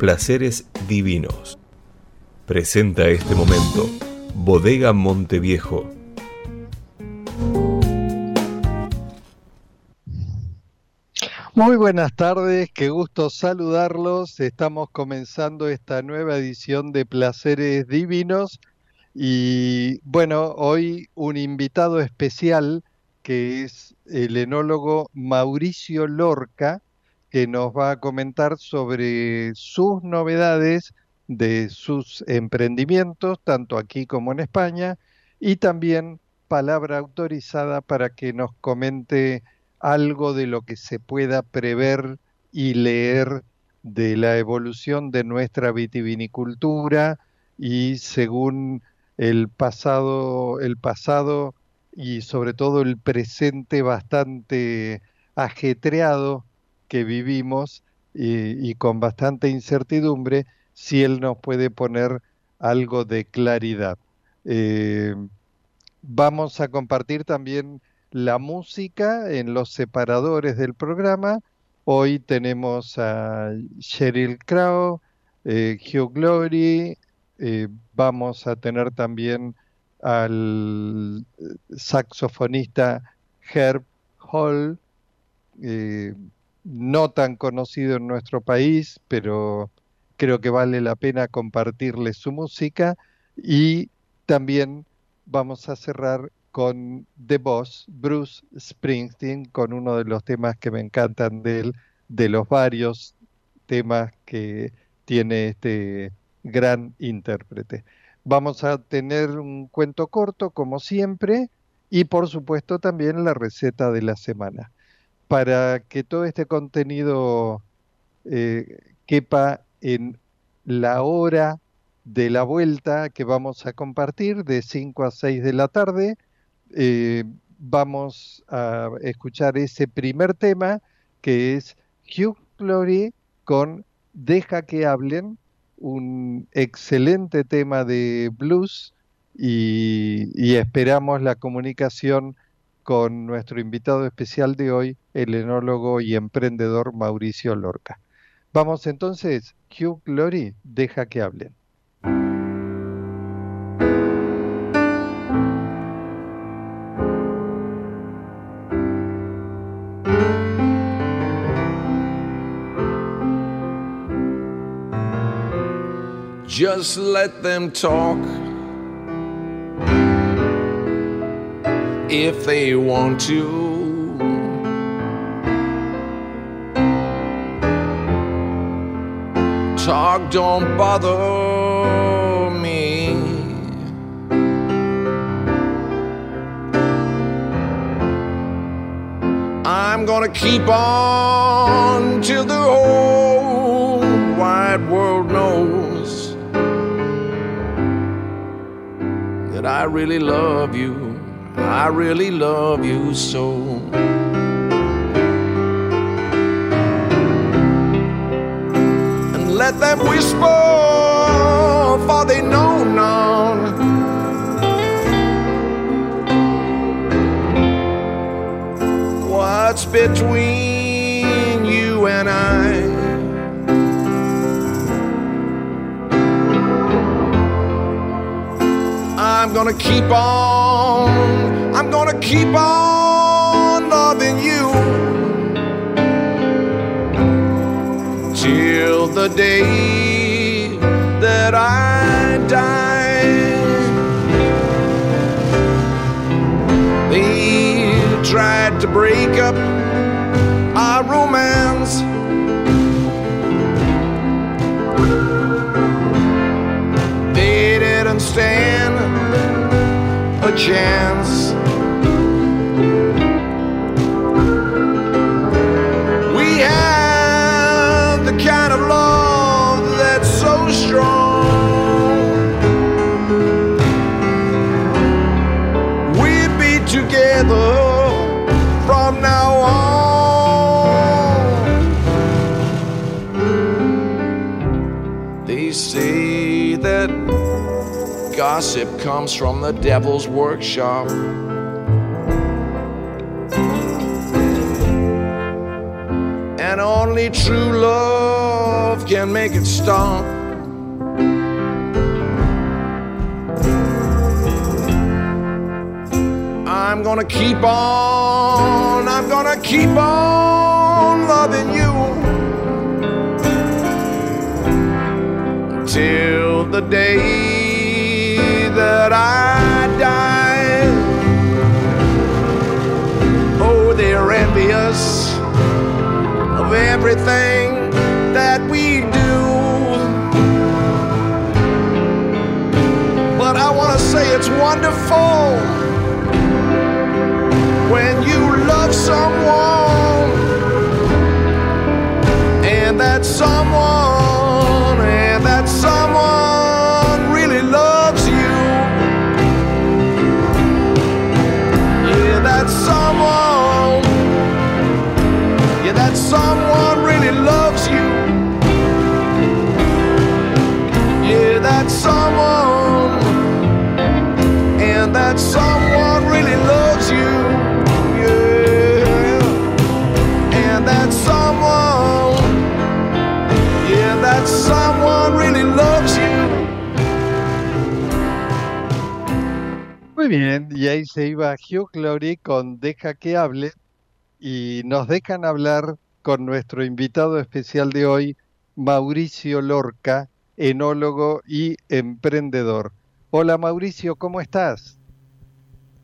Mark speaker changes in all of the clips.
Speaker 1: Placeres Divinos. Presenta este momento, Bodega Monteviejo.
Speaker 2: Muy buenas tardes, qué gusto saludarlos. Estamos comenzando esta nueva edición de Placeres Divinos y bueno, hoy un invitado especial que es el enólogo Mauricio Lorca, que nos va a comentar sobre sus novedades de sus emprendimientos, tanto aquí como en España, y también palabra autorizada para que nos comente algo de lo que se pueda prever y leer de la evolución de nuestra vitivinicultura y según el pasado, el pasado y sobre todo el presente bastante ajetreado que vivimos y, con bastante incertidumbre, si Él nos puede poner algo de claridad. Eh, vamos a compartir también la música en los separadores del programa. Hoy tenemos a Sheryl Crow, eh, Hugh Glory, eh, vamos a tener también al saxofonista Herb Hall, no tan conocido en nuestro país, pero creo que vale la pena compartirle su música y también vamos a cerrar con The Boss, Bruce Springsteen, con uno de los temas que me encantan de él, de los varios temas que tiene este gran intérprete. Vamos a tener un cuento corto, como siempre, y por supuesto también la receta de la semana para que todo este contenido eh, quepa en la hora de la vuelta que vamos a compartir de 5 a 6 de la tarde. Eh, vamos a escuchar ese primer tema que es Hugh Glory con Deja que hablen, un excelente tema de blues y esperamos la comunicación con nuestro invitado especial de hoy, el enólogo y emprendedor Mauricio Lorca. Vamos entonces, Hugh Glory, deja que hablen.
Speaker 3: Just let them talk. If they want to. Talk don't bother me. I'm gonna keep on till the whole wide world knows that I really love you. I really love you so. And let them whisper, for they know none. What's between you and I? I'm gonna keep on keep on loving you till the day that I die. They tried to break up our romance. They didn't stand a chance. Gossip comes from the devil's workshop. And only true love can make it stop. I'm gonna keep on, I'm gonna keep on loving you till the day that I die. Oh, they're envious of everything that we do. But I want to say it's wonderful when you love someone and that someone someone really loves you. Yeah that someone and that someone really loves you. Yeah and that someone yeah that someone really loves you.
Speaker 2: Muy bien, y ahí se iba Hugh Glory con Deja que hable y nos dejan hablar con nuestro invitado especial de hoy, Mauricio Lorca, enólogo y emprendedor. Hola Mauricio, ¿cómo estás?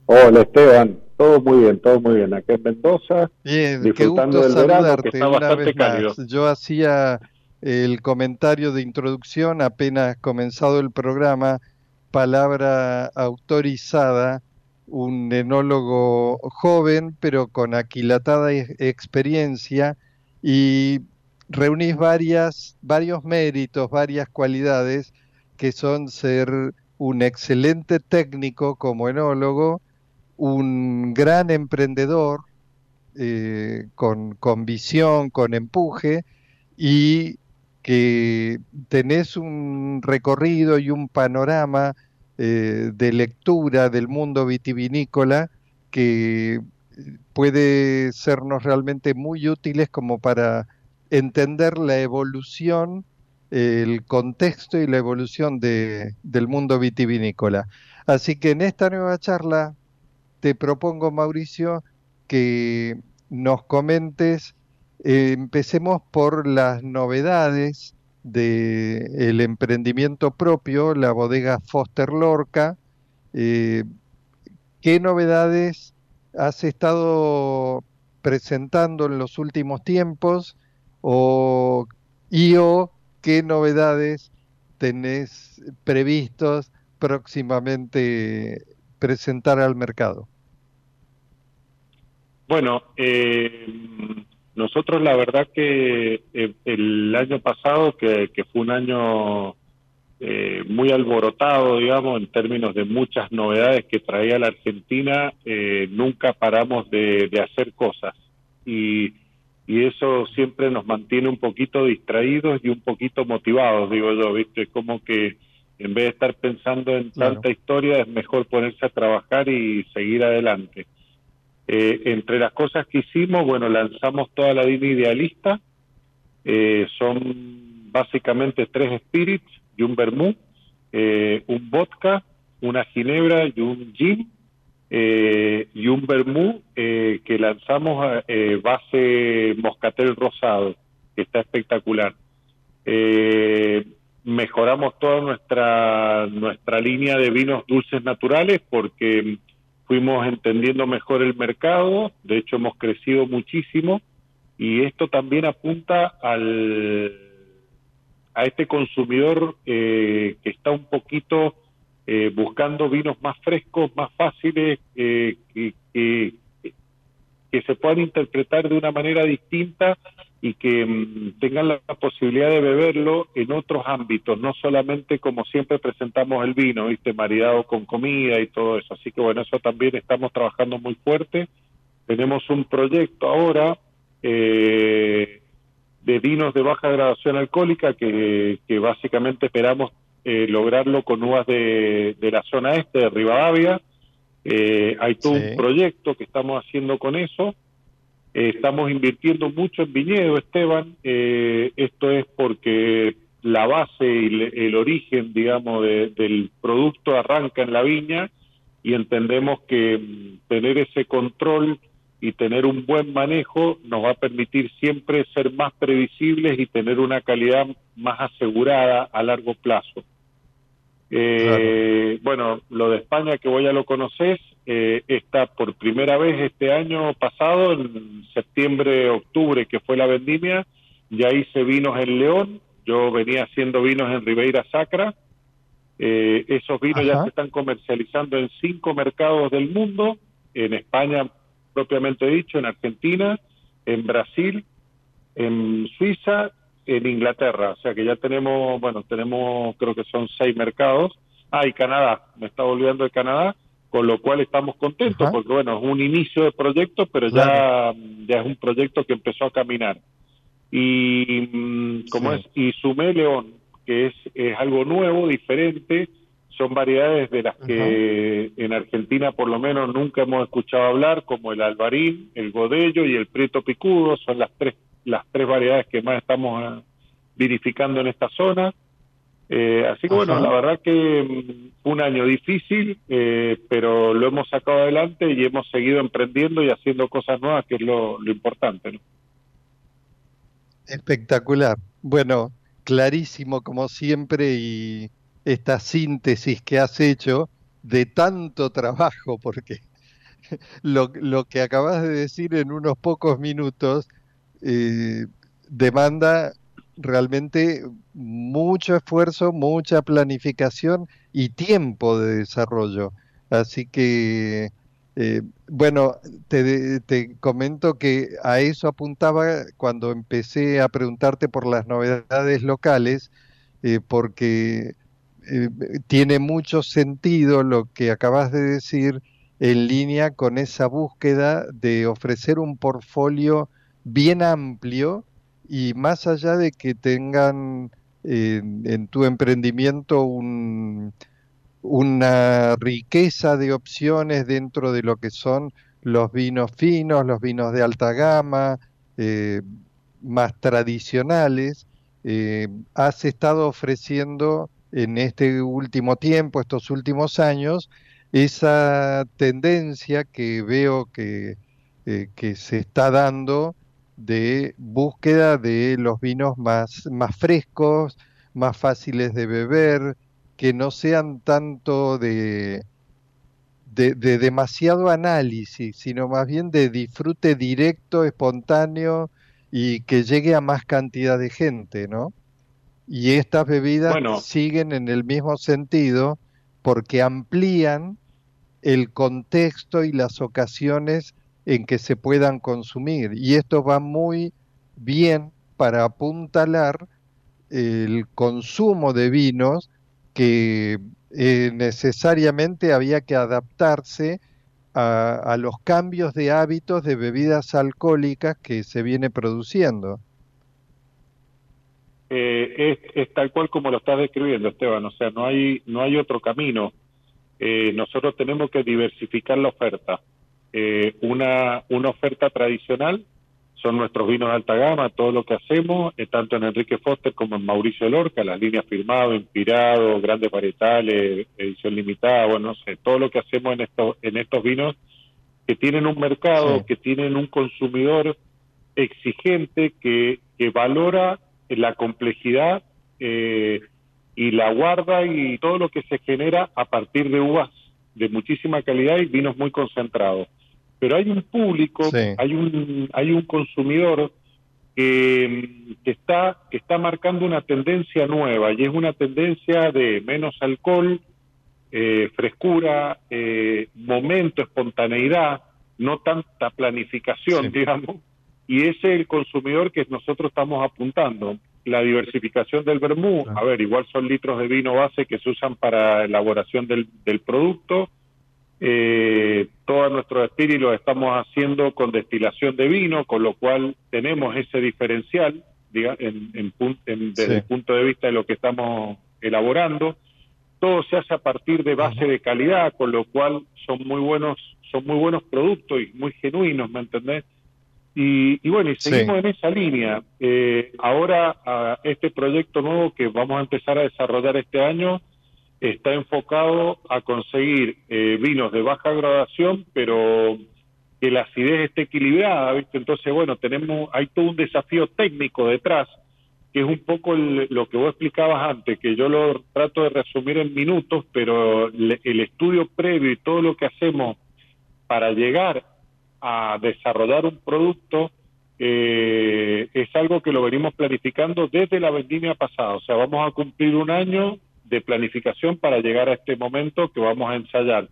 Speaker 4: Hola Esteban, todo muy bien, todo muy bien. Aquí en Mendoza,
Speaker 2: Bien, qué gusto
Speaker 4: del
Speaker 2: saludarte una vez
Speaker 4: cálido.
Speaker 2: más. Yo hacía el comentario de introducción apenas comenzado el programa, palabra autorizada, un enólogo joven pero con aquilatada e- experiencia y reunís varias, varios méritos, varias cualidades que son ser un excelente técnico como enólogo, un gran emprendedor, eh, con, con visión, con empuje, y que tenés un recorrido y un panorama eh, de lectura del mundo vitivinícola que puede sernos realmente muy útiles como para entender la evolución, el contexto y la evolución de- del mundo vitivinícola. Así que en esta nueva charla te propongo, Mauricio, que nos comentes, empecemos por las novedades del emprendimiento propio, la bodega Foster Lorca. Eh, ¿Qué novedades has estado presentando en los últimos tiempos? O, y o qué novedades tenés previstos próximamente presentar al mercado?
Speaker 4: Bueno, eh, nosotros la verdad que eh, el año pasado, que, que fue un año eh, muy alborotado, digamos, en términos de muchas novedades que traía la Argentina, eh, nunca paramos de, de hacer cosas. Y, y eso siempre nos mantiene un poquito distraídos y un poquito motivados, digo yo, ¿viste? Como que en vez de estar pensando en
Speaker 2: Claro.
Speaker 4: tanta historia, es mejor ponerse a trabajar y seguir adelante. Eh, entre las cosas que hicimos, bueno, lanzamos toda la línea idealista. Eh, son básicamente tres spirits y un vermú, eh, un vodka, una ginebra y un gin, eh, y un vermú eh, que lanzamos eh, base moscatel rosado, que está espectacular. Eh, mejoramos toda nuestra nuestra línea de vinos dulces naturales porque fuimos entendiendo mejor el mercado, de hecho hemos crecido muchísimo y esto también apunta al a este consumidor eh, que está un poquito eh, buscando vinos más frescos, más fáciles, eh, que, se puedan interpretar de una manera distinta y que mm, tengan la posibilidad de beberlo en otros ámbitos, no solamente como siempre presentamos el vino, viste, maridado con comida y todo eso. Así que bueno, eso también estamos trabajando muy fuerte. Tenemos un proyecto ahora eh, de vinos de baja graduación alcohólica que, que básicamente esperamos eh, lograrlo con uvas de, de, la zona este, de Rivadavia. Eh, hay todo un proyecto que estamos haciendo con eso. Eh, estamos invirtiendo mucho en viñedo, Esteban. esto es porque la base y el origen, digamos, del producto arranca en la viña y entendemos que mm, tener ese control y tener un buen manejo nos va a permitir siempre ser más previsibles y tener una calidad más asegurada a largo plazo. Eh, Bueno, lo de España que voy a lo conoces, eh, está por primera vez este año pasado, en septiembre, octubre, que fue la vendimia, ya hice vinos en León, yo venía haciendo vinos en Ribeira Sacra, eh, esos vinos ya se están comercializando en cinco mercados del mundo, en España propiamente dicho, en Argentina, en Brasil, en Suiza, en Inglaterra. O sea que ya tenemos, bueno, tenemos creo que son seis mercados. Ah, y Canadá, me está olvidando de Canadá, con lo cual estamos contentos porque, bueno, es un inicio de proyecto, pero ya, ya es un proyecto que empezó a caminar. Y mm, como es, y Sumé León, que es, es algo nuevo, diferente, son variedades de las que en Argentina por lo menos nunca hemos escuchado hablar, como el albarín, el godello y el prieto picudo, son las tres, las tres variedades que más estamos ah, vinificando en esta zona. Eh, así que bueno, la verdad que mm, un año difícil, eh, pero lo hemos sacado adelante y hemos seguido emprendiendo y haciendo cosas nuevas, que es lo, lo importante. ¿no?
Speaker 2: Espectacular. Bueno, clarísimo como siempre y esta síntesis que has hecho de tanto trabajo, porque lo, que acabas de decir en unos pocos minutos eh, demanda realmente mucho esfuerzo, mucha planificación y tiempo de desarrollo. Así que, eh, bueno, te, te, comento que a eso apuntaba cuando empecé a preguntarte por las novedades locales, eh, porque eh, tiene mucho sentido lo que acabas de decir en línea con esa búsqueda de ofrecer un portfolio bien amplio y más allá de que tengan en tu emprendimiento una riqueza de opciones dentro de lo que son los vinos finos, los vinos de alta gama, eh, más tradicionales, eh, has estado ofreciendo en este último tiempo, estos últimos años, esa tendencia que veo que, eh, que se está dando de búsqueda de los vinos más, más frescos, más fáciles de beber, que no sean tanto de, demasiado análisis, sino más bien de disfrute directo, espontáneo y que llegue a más cantidad de gente, ¿no? Y estas bebidas siguen en el mismo sentido porque amplían el contexto y las ocasiones en que se puedan consumir. Y esto va muy bien para apuntalar el consumo de vinos que eh, necesariamente había que adaptarse a, a, los cambios de hábitos de bebidas alcohólicas que se viene produciendo
Speaker 4: eh, es, tal cual como lo estás describiendo, Esteban. O sea, no hay, no hay otro camino. Eh, nosotros tenemos que diversificar la oferta. Eh, una, una oferta tradicional son nuestros vinos de alta gama, todo lo que hacemos, eh, tanto en Enrique Foster como en Mauricio Lorca, las líneas firmado, inspirado, grandes varietales, edición limitada, bueno, no sé, todo lo que hacemos en estos, en estos vinos que tienen un mercado, que tienen un consumidor exigente que, que valora la complejidad eh, y la guarda y todo lo que se genera a partir de uvas de muchísima calidad y vinos muy concentrados. Pero hay un público, hay un hay un consumidor que, está que está marcando una tendencia nueva y es una tendencia de menos alcohol, eh, frescura, eh, momento, espontaneidad, no tanta planificación, digamos, y ese es el consumidor que nosotros estamos apuntando. La diversificación del vermú, a ver, igual son litros de vino base que se usan para elaboración del, del producto. Eh, todos nuestros espíritus los estamos haciendo con destilación de vino, con lo cual tenemos ese diferencial diga, en, desde el punto de vista de lo que estamos elaborando. Todo se hace a partir de base de calidad, con lo cual son muy buenos, son muy buenos productos y muy genuinos, ¿me entendés? Y, bueno, y seguimos en esa línea. Eh, ahora, este proyecto nuevo que vamos a empezar a desarrollar este año está enfocado a conseguir eh, vinos de baja graduación, pero que la acidez esté equilibrada, ¿viste? Entonces, bueno, tenemos, hay todo un desafío técnico detrás, que es un poco lo que vos explicabas antes, que yo lo trato de resumir en minutos, pero el estudio previo y todo lo que hacemos para llegar a desarrollar un producto eh, es algo que lo venimos planificando desde la vendimia pasada. O sea, vamos a cumplir un año de planificación para llegar a este momento que vamos a ensayar.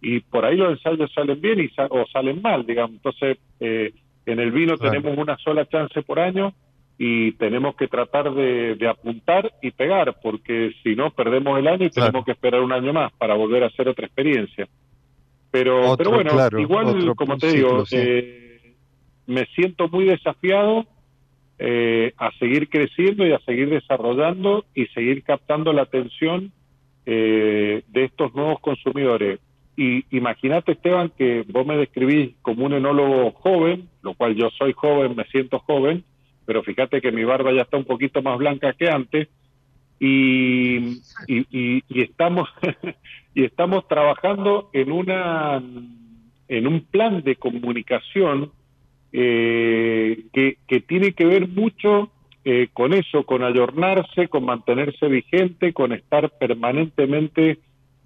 Speaker 4: Y por ahí los ensayos salen bien y o salen mal, digamos. Entonces, eh, en el vino tenemos una sola chance por año y tenemos que tratar de, apuntar y pegar, porque si no, perdemos el año y tenemos que esperar un año más para volver a hacer otra experiencia. Pero, pero bueno, igual, como te digo, eh, me siento muy desafiado eh, a seguir creciendo y a seguir desarrollando y seguir captando la atención eh, de estos nuevos consumidores. Y imagínate, Esteban, que vos me describís como un enólogo joven, lo cual yo soy joven, me siento joven, pero fíjate que mi barba ya está un poquito más blanca que antes y, y, y estamos y estamos trabajando en una en un plan de comunicación eh, que, que, tiene que ver mucho eh, con eso, con ayornarse, con mantenerse vigente, con estar permanentemente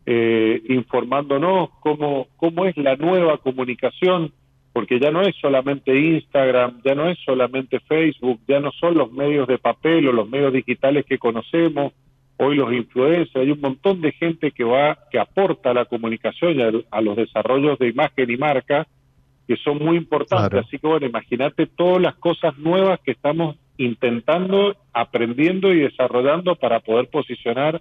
Speaker 4: eh, informándonos cómo, cómo es la nueva comunicación, porque ya no es solamente Instagram, ya no es solamente Facebook, ya no son los medios de papel o los medios digitales que conocemos, hoy los influencers, hay un montón de gente que va, que aporta a la comunicación y a los desarrollos de imagen y marca, que son muy importantes. Así que bueno, imagínate todas las cosas nuevas que estamos intentando, aprendiendo y desarrollando para poder posicionar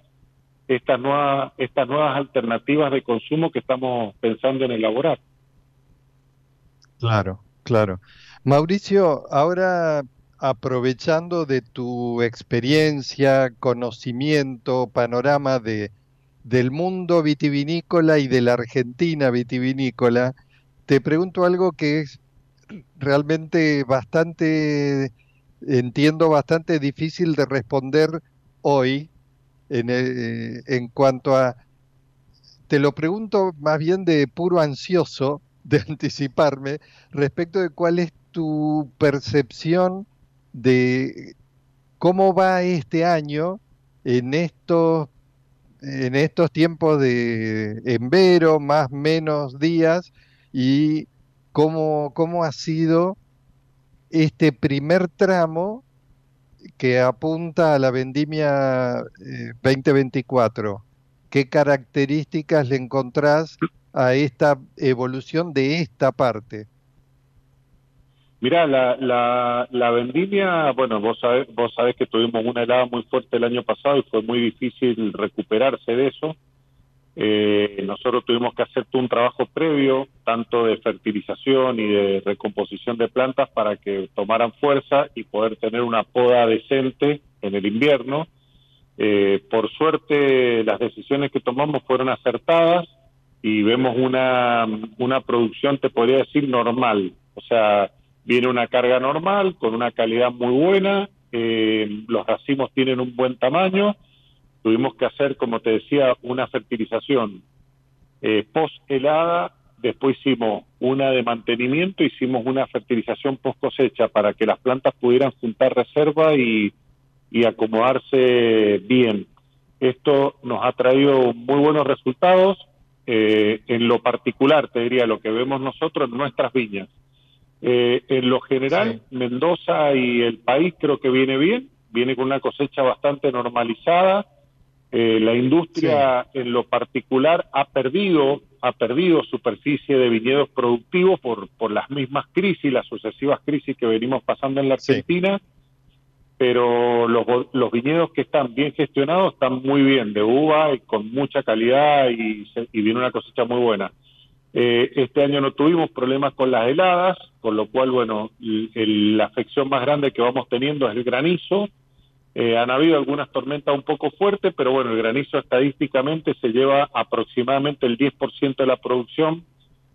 Speaker 4: estas nuevas, estas nuevas alternativas de consumo que estamos pensando en elaborar.
Speaker 2: Claro, claro. Mauricio, ahora aprovechando de tu experiencia, conocimiento, panorama de, del mundo vitivinícola y de la Argentina vitivinícola, te pregunto algo que es realmente bastante, entiendo, bastante difícil de responder hoy en, eh, en cuanto a, te lo pregunto más bien de puro ansioso de anticiparme respecto de cuál es tu percepción de cómo va este año en estos en estos tiempos de envero, más menos días, y cómo, cómo ha sido este primer tramo que apunta a la vendimia 2024. Eh, ¿Qué características le encontrás a esta evolución de esta parte?
Speaker 4: Mira, la, la, vendimia, bueno, vos sabés, vos sabés que tuvimos una helada muy fuerte el año pasado y fue muy difícil recuperarse de eso. Eh, nosotros tuvimos que hacer todo un trabajo previo, tanto de fertilización y de recomposición de plantas para que tomaran fuerza y poder tener una poda decente en el invierno. Eh, por suerte, las decisiones que tomamos fueron acertadas y vemos una, una producción, te podría decir, normal. O sea, viene una carga normal, con una calidad muy buena, eh, los racimos tienen un buen tamaño tuvimos que hacer, como te decía, una fertilización eh, post helada, después hicimos una de mantenimiento, hicimos una fertilización post cosecha para que las plantas pudieran juntar reserva y, acomodarse bien. Esto nos ha traído muy buenos resultados. Eh, en lo particular, te diría, lo que vemos nosotros en nuestras viñas. Eh, en lo general, Mendoza y el país creo que viene bien, viene con una cosecha bastante normalizada, eh, la industria en lo particular ha perdido, ha perdido superficie de viñedos productivos por, por las mismas crisis, las sucesivas crisis que venimos pasando en la Argentina, pero los, los viñedos que están bien gestionados están muy bien, de uva y con mucha calidad y, y viene una cosecha muy buena. Eh, este año no tuvimos problemas con las heladas, con lo cual, bueno, la afección más grande que vamos teniendo es el granizo, Eh, han habido algunas tormentas un poco fuertes, pero bueno, el granizo estadísticamente se lleva aproximadamente el 10% de la producción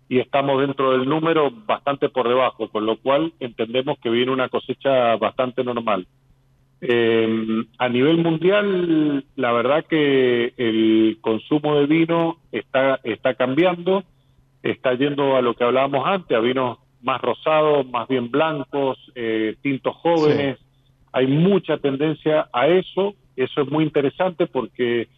Speaker 4: y estamos dentro del número bastante por debajo, con lo cual entendemos que viene una cosecha bastante normal. Eh, a nivel mundial, la verdad que el consumo de vino está, está cambiando, está yendo a lo que hablábamos antes, a vinos más rosados, más bien blancos, eh, tintos jóvenes. Hay mucha tendencia a eso. Eso es muy interesante porque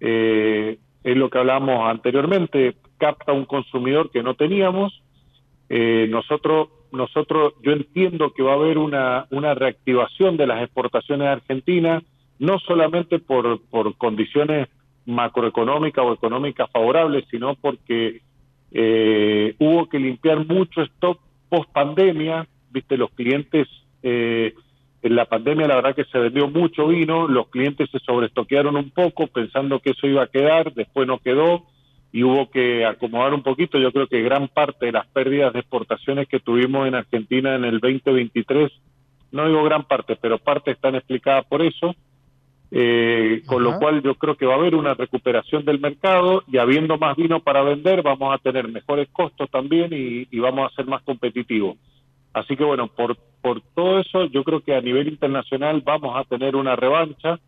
Speaker 4: eh, es lo que hablábamos anteriormente, capta un consumidor que no teníamos. Eh, nosotros nosotros, yo entiendo que va a haber una, una reactivación de las exportaciones de Argentina, no solamente por, por condiciones macroeconómicas o económicas favorables, sino porque eh, hubo que limpiar mucho stock post pandemia, viste, los clientes, eh, en la pandemia la verdad que se vendió mucho vino, los clientes se sobrestoquearon un poco pensando que eso iba a quedar, después no quedó, y hubo que acomodar un poquito. Yo creo que gran parte de las pérdidas de exportaciones que tuvimos en Argentina en el 2023, no digo gran parte, pero parte están explicadas por eso, eh, con lo cual yo creo que va a haber una recuperación del mercado y habiendo más vino para vender vamos a tener mejores costos también y, y vamos a ser más competitivos. Así que bueno, por, por todo eso yo creo que a nivel internacional vamos a tener una revancha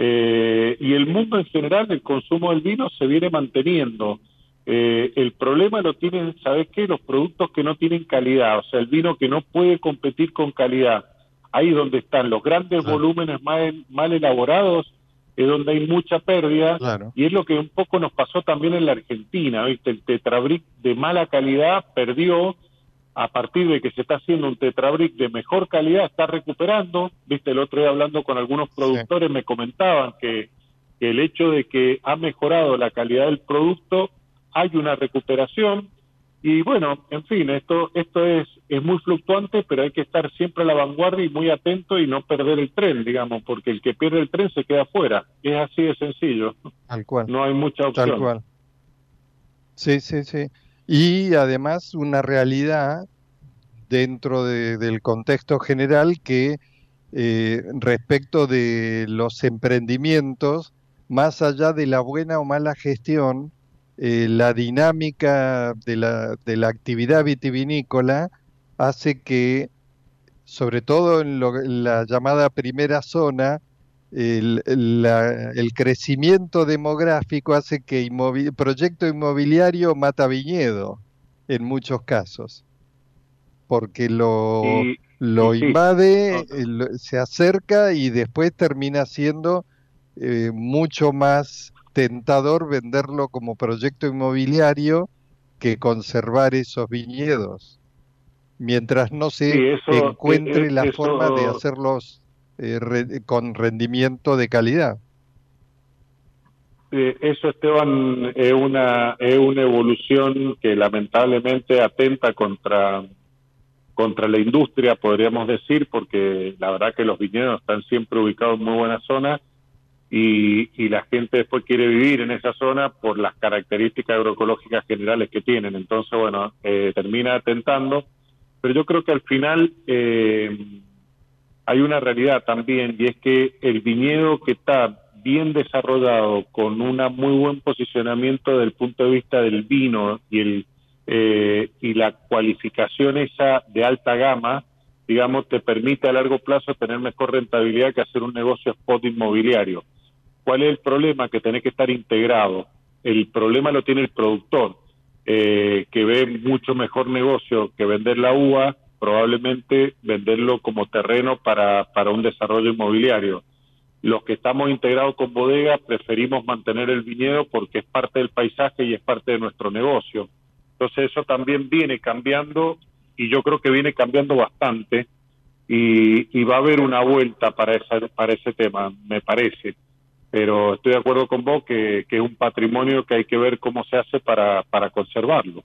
Speaker 4: eh, y el mundo en general, el consumo del vino se viene manteniendo. Eh, el problema lo tienen, ¿sabes qué? Los productos que no tienen calidad, o sea, el vino que no puede competir con calidad. Ahí donde están los grandes volúmenes mal, mal elaborados, es donde hay mucha pérdida. Y es lo que un poco nos pasó también en la Argentina, ¿viste? El tetrabric de mala calidad perdió a partir de que se está haciendo un tetrabric de mejor calidad, está recuperando. Viste, el otro día hablando con algunos productores me comentaban que, el hecho de que ha mejorado la calidad del producto, hay una recuperación. Y bueno, en fin, esto, esto es, es muy fluctuante, pero hay que estar siempre a la vanguardia y muy atento y no perder el tren, digamos, porque el que pierde el tren se queda fuera. Es así de sencillo.
Speaker 2: Tal cual.
Speaker 4: No hay mucha opción.
Speaker 2: Tal cual. Sí, sí, sí y además una realidad dentro del contexto general que eh, respecto de los emprendimientos, más allá de la buena o mala gestión, eh, la dinámica de la, de la actividad vitivinícola hace que, sobre todo en, en la llamada primera zona, el, el, crecimiento demográfico hace que el proyecto inmobiliario mata viñedo en muchos casos, porque lo, lo invade, se acerca y después termina siendo eh, mucho más tentador venderlo como proyecto inmobiliario que conservar esos viñedos, mientras no se encuentre la forma de hacerlos eh, con rendimiento de calidad.
Speaker 4: Eh, eso, Esteban, es una, es una evolución que lamentablemente atenta contra, contra la industria, podríamos decir, porque la verdad que los viñedos están siempre ubicados en muy buena zona y, y la gente después quiere vivir en esa zona por las características agroecológicas generales que tienen. Entonces, bueno, eh, termina atentando, pero yo creo que al final eh, hay una realidad también y es que el viñedo que está bien desarrollado con un muy buen posicionamiento desde el punto de vista del vino y el eh, y la cualificación esa de alta gama digamos te permite a largo plazo tener mejor rentabilidad que hacer un negocio spot inmobiliario ¿cuál es el problema? que tiene que estar integrado el problema lo tiene el productor eh, que ve mucho mejor negocio que vender la uva probablemente venderlo como terreno para, para un desarrollo inmobiliario. Los que estamos integrados con bodega preferimos mantener el viñedo porque es parte del paisaje y es parte de nuestro negocio. Entonces eso también viene cambiando y yo creo que viene cambiando bastante y, y va a haber una vuelta para, esa, para ese tema, me parece. Pero estoy de acuerdo con vos que, que es un patrimonio que hay que ver cómo se hace para, para conservarlo.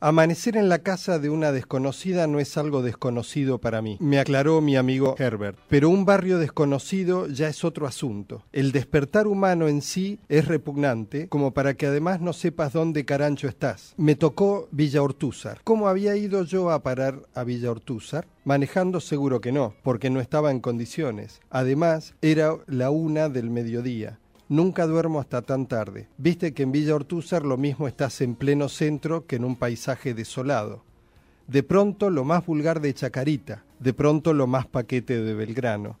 Speaker 5: Amanecer en la casa de una desconocida no es algo desconocido para mí, me aclaró mi amigo Herbert. Pero un barrio desconocido ya es otro asunto. El despertar humano en sí es repugnante, como para que además no sepas dónde carancho estás. Me tocó Villa Ortúzar. ¿Cómo había ido yo a parar a Villa Ortúzar? Manejando seguro que no, porque no estaba en condiciones. Además, era la una del mediodía. Nunca duermo hasta tan tarde. Viste que en Villa Ortúzar lo mismo estás en pleno centro que en un paisaje desolado. De pronto lo más vulgar de Chacarita, de pronto lo más paquete de Belgrano.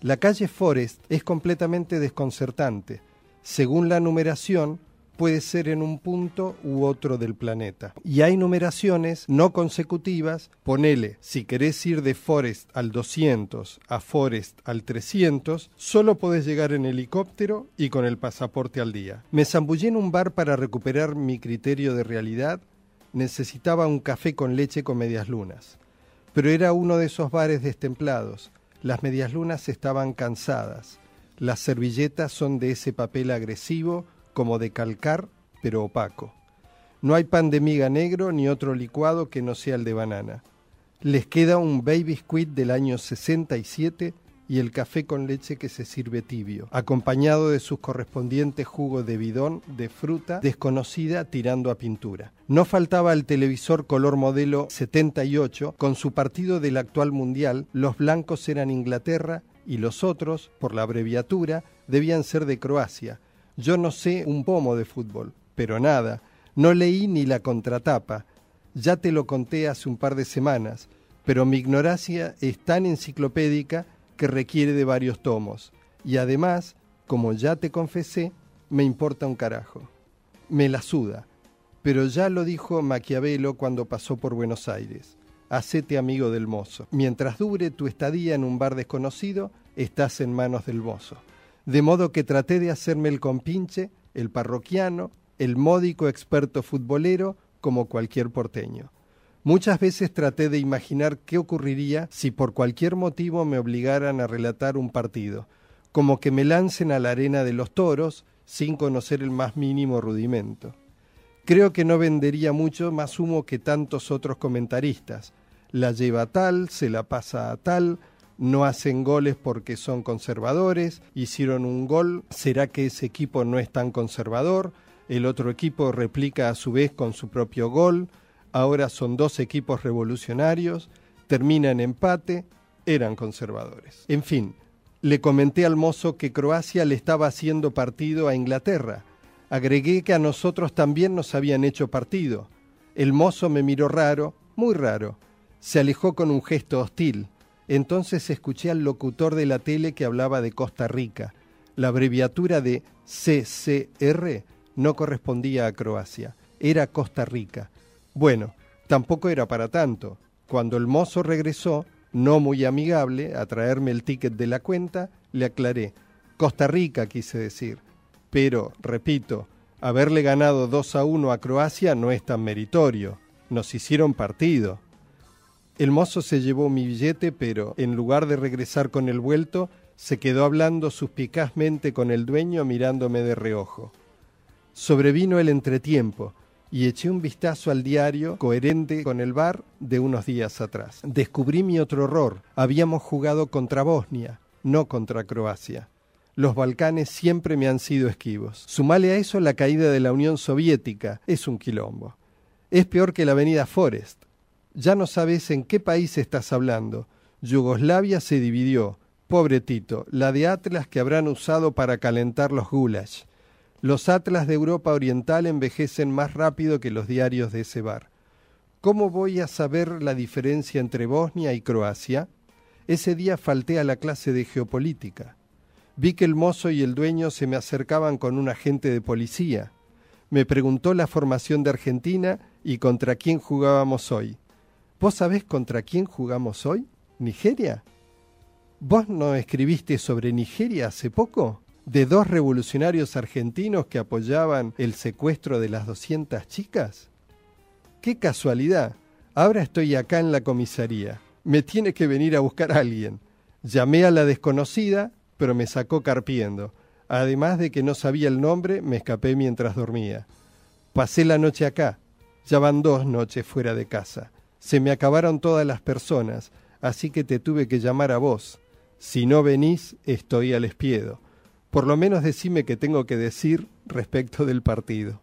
Speaker 5: La calle Forest es completamente desconcertante. Según la numeración, puede ser en un punto u otro del planeta. Y hay numeraciones no consecutivas, ponele, si querés ir de Forest al 200 a Forest al 300, solo podés llegar en helicóptero y con el pasaporte al día. Me zambullé en un bar para recuperar mi criterio de realidad, necesitaba un café con leche con medias lunas. Pero era uno de esos bares destemplados, las medias lunas estaban cansadas, las servilletas son de ese papel agresivo, como de calcar, pero opaco. No hay pan de miga negro ni otro licuado que no sea el de banana. Les queda un baby squid del año 67 y el café con leche que se sirve tibio, acompañado de sus correspondientes jugos de bidón de fruta desconocida tirando a pintura. No faltaba el televisor color modelo 78 con su partido del actual mundial, los blancos eran Inglaterra y los otros, por la abreviatura, debían ser de Croacia, yo no sé un pomo de fútbol, pero nada. No leí ni la contratapa. Ya te lo conté hace un par de semanas, pero mi ignorancia es tan enciclopédica que requiere de varios tomos. Y además, como ya te confesé, me importa un carajo. Me la suda. Pero ya lo dijo Maquiavelo cuando pasó por Buenos Aires. Hacete amigo del mozo. Mientras dure tu estadía en un bar desconocido, estás en manos del mozo de modo que traté de hacerme el compinche, el parroquiano, el módico experto futbolero, como cualquier porteño. Muchas veces traté de imaginar qué ocurriría si por cualquier motivo me obligaran a relatar un partido, como que me lancen a la arena de los toros sin conocer el más mínimo rudimento. Creo que no vendería mucho más humo que tantos otros comentaristas. La lleva tal, se la pasa a tal, no hacen goles porque son conservadores, hicieron un gol, ¿será que ese equipo no es tan conservador? El otro equipo replica a su vez con su propio gol, ahora son dos equipos revolucionarios, termina en empate, eran conservadores. En fin, le comenté al mozo que Croacia le estaba haciendo partido a Inglaterra. Agregué que a nosotros también nos habían hecho partido. El mozo me miró raro, muy raro. Se alejó con un gesto hostil. Entonces escuché al locutor de la tele que hablaba de Costa Rica. La abreviatura de CCR no correspondía a Croacia, era Costa Rica. Bueno, tampoco era para tanto. Cuando el mozo regresó, no muy amigable, a traerme el ticket de la cuenta, le aclaré. Costa Rica quise decir. Pero, repito, haberle ganado 2 a 1 a Croacia no es tan meritorio. Nos hicieron partido. El mozo se llevó mi billete, pero en lugar de regresar con el vuelto, se quedó hablando suspicazmente con el dueño mirándome de reojo. Sobrevino el entretiempo y eché un vistazo al diario coherente con el bar de unos días atrás. Descubrí mi otro horror. Habíamos jugado contra Bosnia, no contra Croacia. Los Balcanes siempre me han sido esquivos. Sumale a eso la caída de la Unión Soviética. Es un quilombo. Es peor que la avenida Forest ya no sabes en qué país estás hablando. Yugoslavia se dividió. Pobre Tito, la de Atlas que habrán usado para calentar los gulags. Los Atlas de Europa Oriental envejecen más rápido que los diarios de ese bar. ¿Cómo voy a saber la diferencia entre Bosnia y Croacia? Ese día falté a la clase de geopolítica. Vi que el mozo y el dueño se me acercaban con un agente de policía. Me preguntó la formación de Argentina y contra quién jugábamos hoy. ¿Vos sabés contra quién jugamos hoy? ¿Nigeria? ¿Vos no escribiste sobre Nigeria hace poco? ¿De dos revolucionarios argentinos que apoyaban el secuestro de las 200 chicas? ¡Qué casualidad! Ahora estoy acá en la comisaría. Me tiene que venir a buscar alguien. Llamé a la desconocida, pero me sacó carpiendo. Además de que no sabía el nombre, me escapé mientras dormía. Pasé la noche acá. Ya van dos noches fuera de casa. Se me acabaron todas las personas, así que te tuve que llamar a vos. Si no venís, estoy al espiedo. Por lo menos decime qué tengo que decir respecto del partido.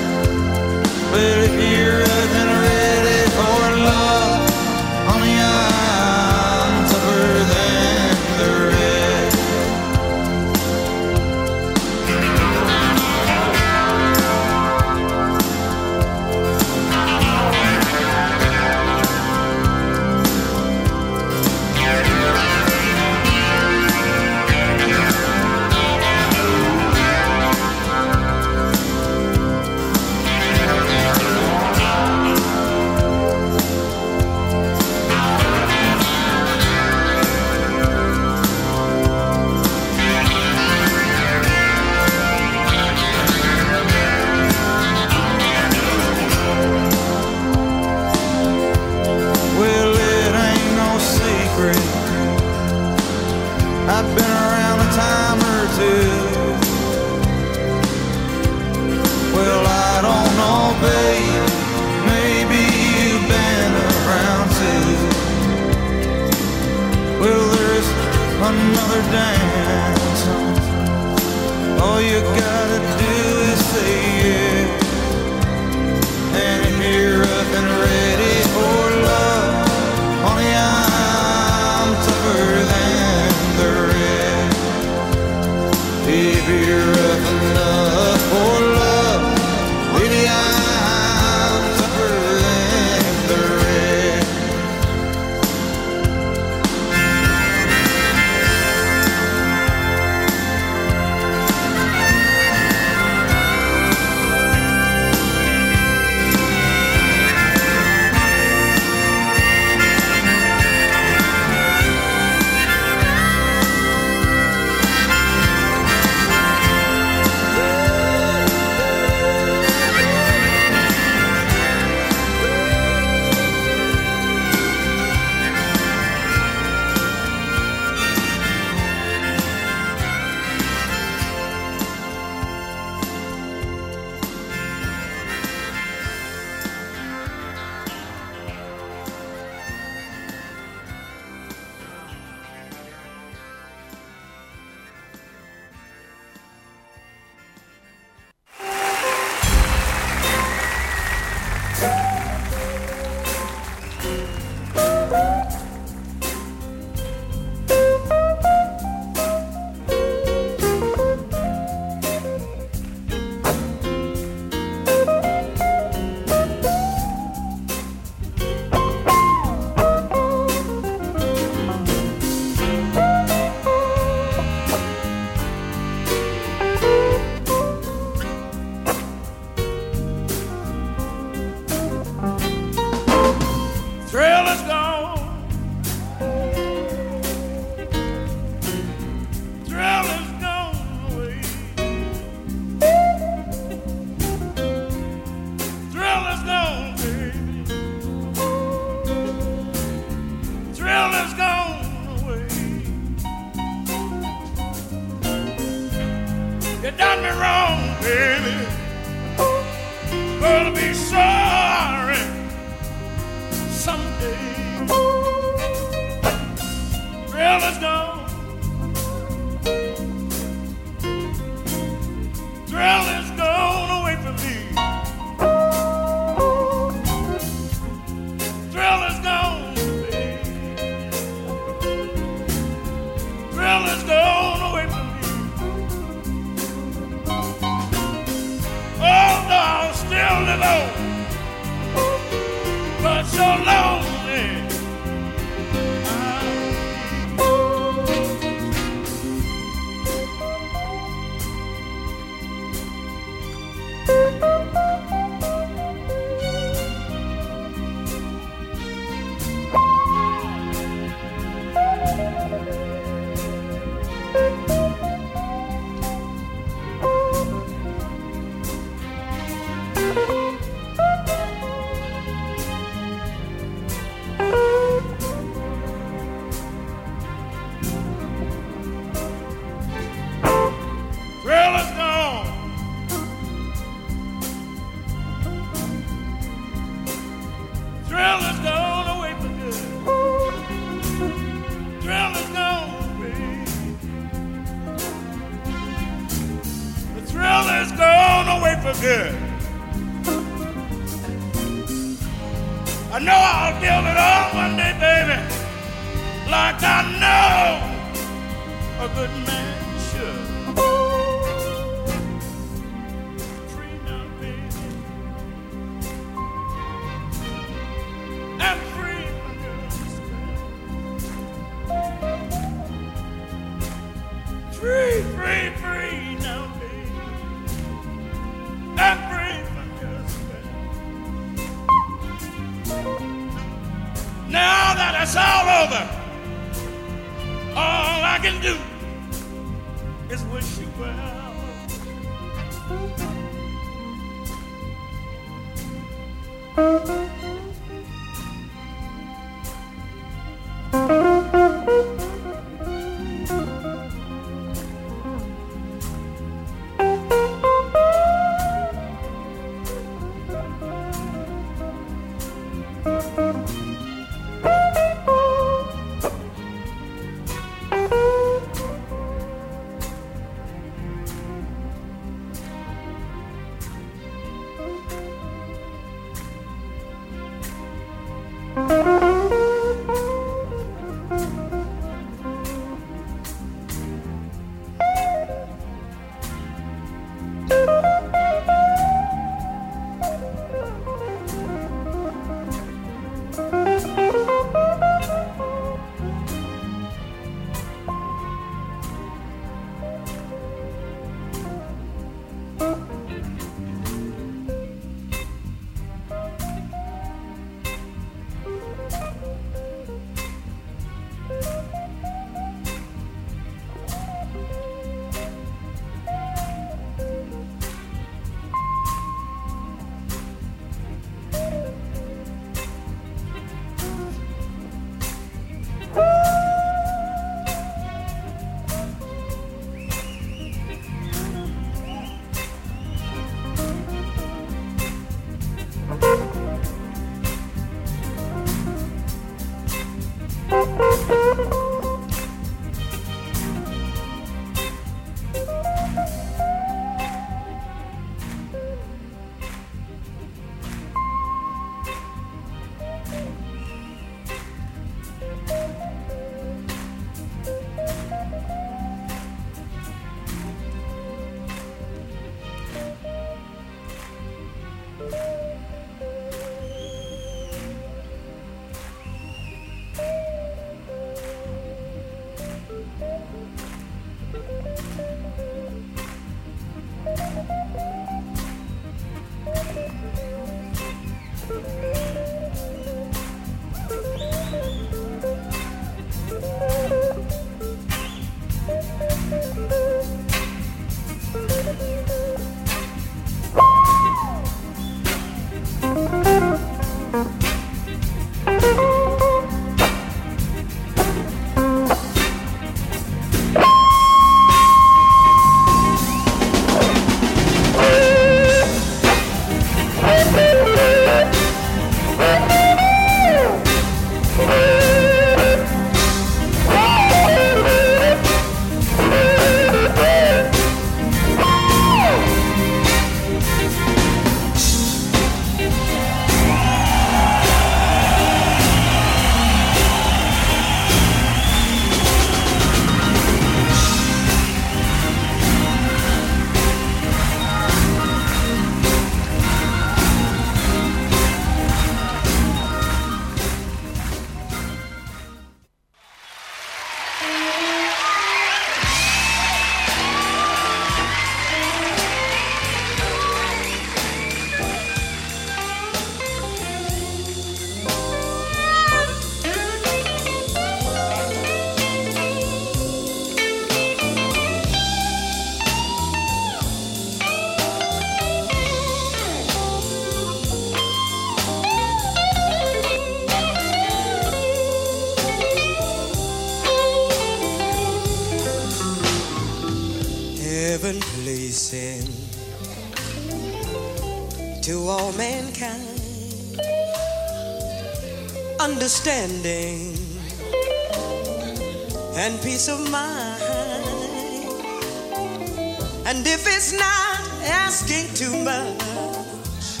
Speaker 3: And if
Speaker 6: it's
Speaker 7: not asking too much,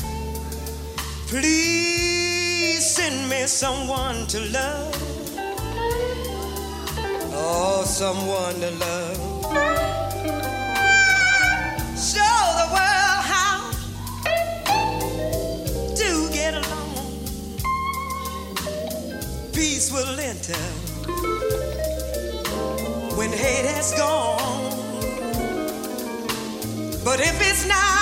Speaker 7: please send me someone to love. Oh, someone to love. Show the world how to get along. Peace will enter when hate has gone. But if it's not